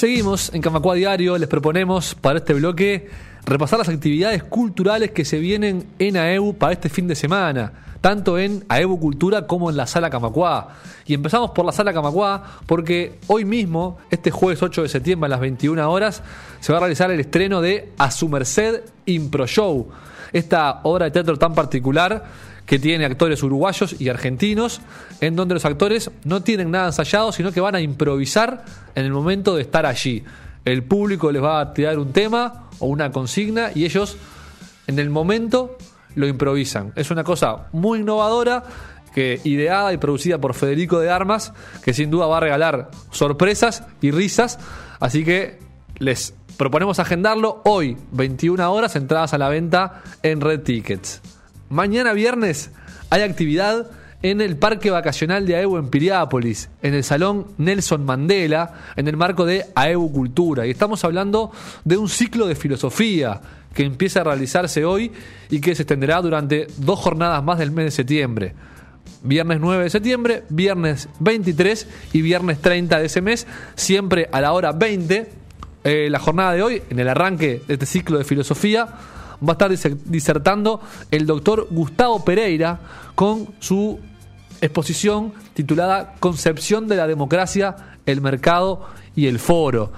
Seguimos en Camacua Diario, les proponemos para este bloque repasar las actividades culturales que se vienen en AEU para este fin de semana, tanto en AEU Cultura como en la Sala Camacuá. Y empezamos por la Sala Camacuá porque hoy mismo, este jueves 8 de septiembre a las 21 horas, se va a realizar el estreno de A su Merced Impro Show, esta obra de teatro tan particular que tiene actores uruguayos y argentinos, en donde los actores no tienen nada ensayado, sino que van a improvisar en el momento de estar allí. El público les va a tirar un tema o una consigna y ellos en el momento lo improvisan. Es una cosa muy innovadora que ideada y producida por Federico de Armas, que sin duda va a regalar sorpresas y risas, así que les proponemos agendarlo hoy, 21 horas, entradas a la venta en Red Tickets. Mañana viernes hay actividad en el Parque Vacacional de AEU en Piriápolis, en el Salón Nelson Mandela, en el marco de AEU Cultura. Y estamos hablando de un ciclo de filosofía que empieza a realizarse hoy y que se extenderá durante dos jornadas más del mes de septiembre. Viernes 9 de septiembre, viernes 23 y viernes 30 de ese mes, siempre a la hora 20. Eh, la jornada de hoy, en el arranque de este ciclo de filosofía, va a estar disertando el doctor Gustavo Pereira con su exposición titulada Concepción de la Democracia, el Mercado y el Foro.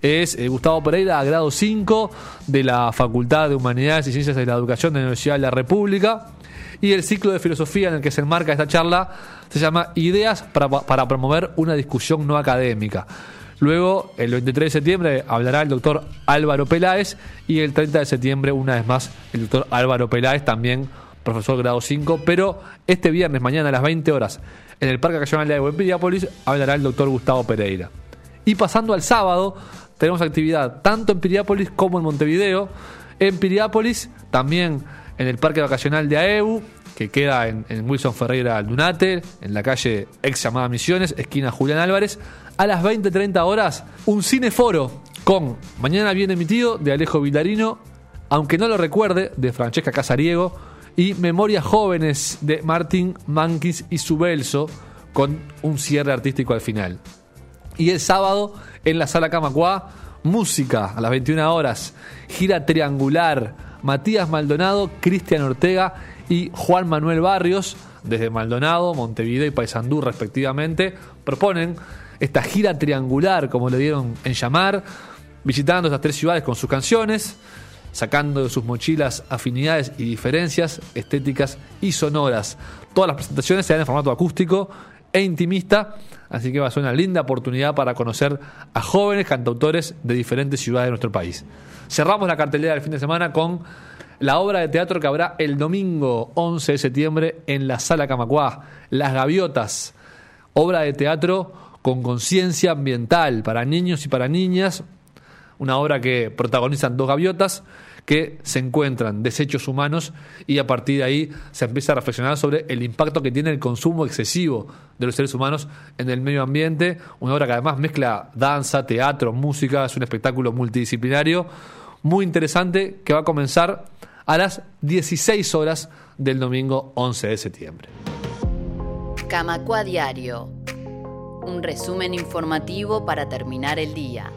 Es eh, Gustavo Pereira, grado 5 de la Facultad de Humanidades y Ciencias de la Educación de la Universidad de la República. Y el ciclo de filosofía en el que se enmarca esta charla se llama Ideas para, para promover una discusión no académica. Luego, el 23 de septiembre, hablará el doctor Álvaro Peláez y el 30 de septiembre, una vez más, el doctor Álvaro Peláez, también profesor grado 5, pero este viernes, mañana a las 20 horas, en el Parque Nacional de en hablará el doctor Gustavo Pereira. Y pasando al sábado, tenemos actividad tanto en Piriápolis como en Montevideo. En Piriápolis, también en el Parque Vacacional de AEU, que queda en, Wilson Ferreira Dunate, en la calle ex llamada Misiones, esquina Julián Álvarez, a las 20-30 horas, un cineforo con Mañana bien emitido de Alejo Vilarino, aunque no lo recuerde, de Francesca Casariego, y Memorias Jóvenes de Martín Manquis y Subelso, con un cierre artístico al final. Y el sábado, en la sala Camacuá, música a las 21 horas, gira triangular, Matías Maldonado, Cristian Ortega y Juan Manuel Barrios, desde Maldonado, Montevideo y Paysandú respectivamente, proponen esta gira triangular, como le dieron en llamar, visitando estas tres ciudades con sus canciones, sacando de sus mochilas afinidades y diferencias estéticas y sonoras. Todas las presentaciones se dan en formato acústico e intimista, así que va a ser una linda oportunidad para conocer a jóvenes cantautores de diferentes ciudades de nuestro país. Cerramos la cartelera del fin de semana con la obra de teatro que habrá el domingo 11 de septiembre en la Sala Camacuá, Las Gaviotas, obra de teatro con conciencia ambiental para niños y para niñas, una obra que protagonizan dos gaviotas que se encuentran desechos humanos y a partir de ahí se empieza a reflexionar sobre el impacto que tiene el consumo excesivo de los seres humanos en el medio ambiente, una obra que además mezcla danza, teatro, música, es un espectáculo multidisciplinario muy interesante que va a comenzar a las 16 horas del domingo 11 de septiembre. Camacua Diario. Un resumen informativo para terminar el día.